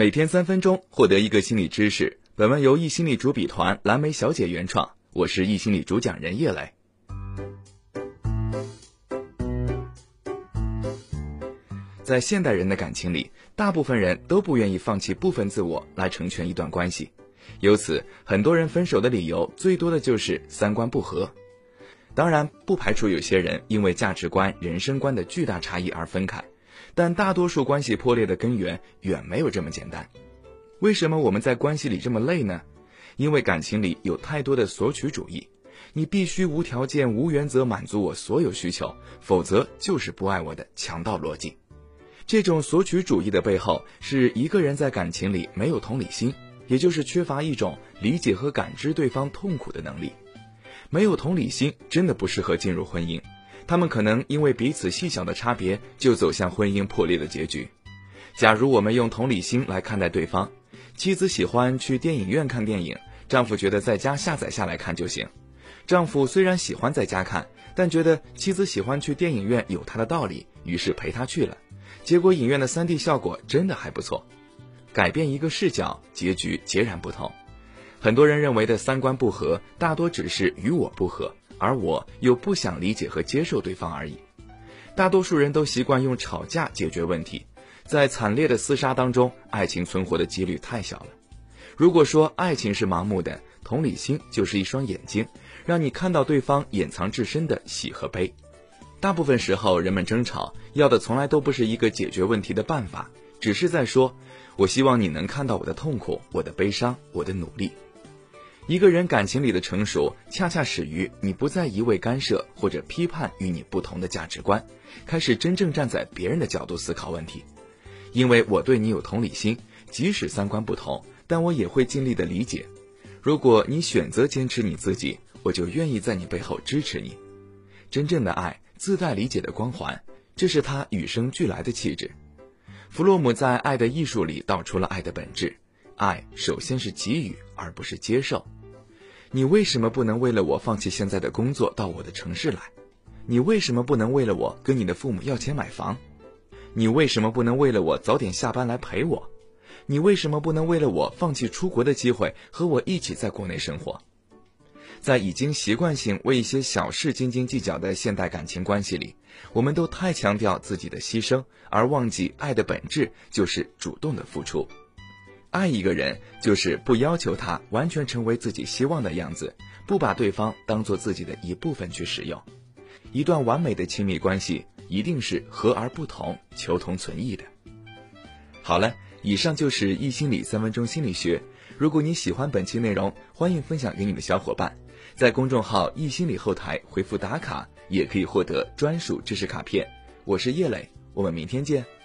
每天三分钟，获得一个心理知识。本文由易心理主笔团蓝莓小姐原创，我是易心理主讲人叶磊。在现代人的感情里，大部分人都不愿意放弃部分自我来成全一段关系，由此很多人分手的理由最多的就是三观不合。当然，不排除有些人因为价值观、人生观的巨大差异而分开，但大多数关系破裂的根源远没有这么简单。为什么我们在关系里这么累呢？因为感情里有太多的索取主义，你必须无条件、无原则满足我所有需求，否则就是不爱我的强盗逻辑。这种索取主义的背后，是一个人在感情里没有同理心，也就是缺乏一种理解和感知对方痛苦的能力。没有同理心，真的不适合进入婚姻。他们可能因为彼此细小的差别，就走向婚姻破裂的结局。假如我们用同理心来看待对方。妻子喜欢去电影院看电影，丈夫觉得在家下载下来看就行。丈夫虽然喜欢在家看，但觉得妻子喜欢去电影院有他的道理，于是陪她去了。结果影院的 3D 效果真的还不错。改变一个视角，结局截然不同。很多人认为的三观不合，大多只是与我不合，而我又不想理解和接受对方而已。大多数人都习惯用吵架解决问题。在惨烈的厮杀当中，爱情存活的几率太小了。如果说爱情是盲目的，同理心就是一双眼睛，让你看到对方掩藏至深的喜和悲。大部分时候，人们争吵要的从来都不是一个解决问题的办法，只是在说：“我希望你能看到我的痛苦、我的悲伤、我的努力。”一个人感情里的成熟，恰恰始于你不再一味干涉或者批判与你不同的价值观，开始真正站在别人的角度思考问题。因为我对你有同理心，即使三观不同，但我也会尽力的理解。如果你选择坚持你自己，我就愿意在你背后支持你。真正的爱自带理解的光环，这是他与生俱来的气质。弗洛姆在《爱的艺术》里道出了爱的本质：爱首先是给予，而不是接受。你为什么不能为了我放弃现在的工作到我的城市来？你为什么不能为了我跟你的父母要钱买房？你为什么不能为了我早点下班来陪我？你为什么不能为了我放弃出国的机会和我一起在国内生活？在已经习惯性为一些小事斤斤计较的现代感情关系里，我们都太强调自己的牺牲，而忘记爱的本质就是主动的付出。爱一个人就是不要求他完全成为自己希望的样子，不把对方当做自己的一部分去使用。一段完美的亲密关系。一定是和而不同，求同存异的。好了，以上就是易心理三分钟心理学。如果你喜欢本期内容，欢迎分享给你的小伙伴，在公众号易心理后台回复打卡，也可以获得专属知识卡片。我是叶磊，我们明天见。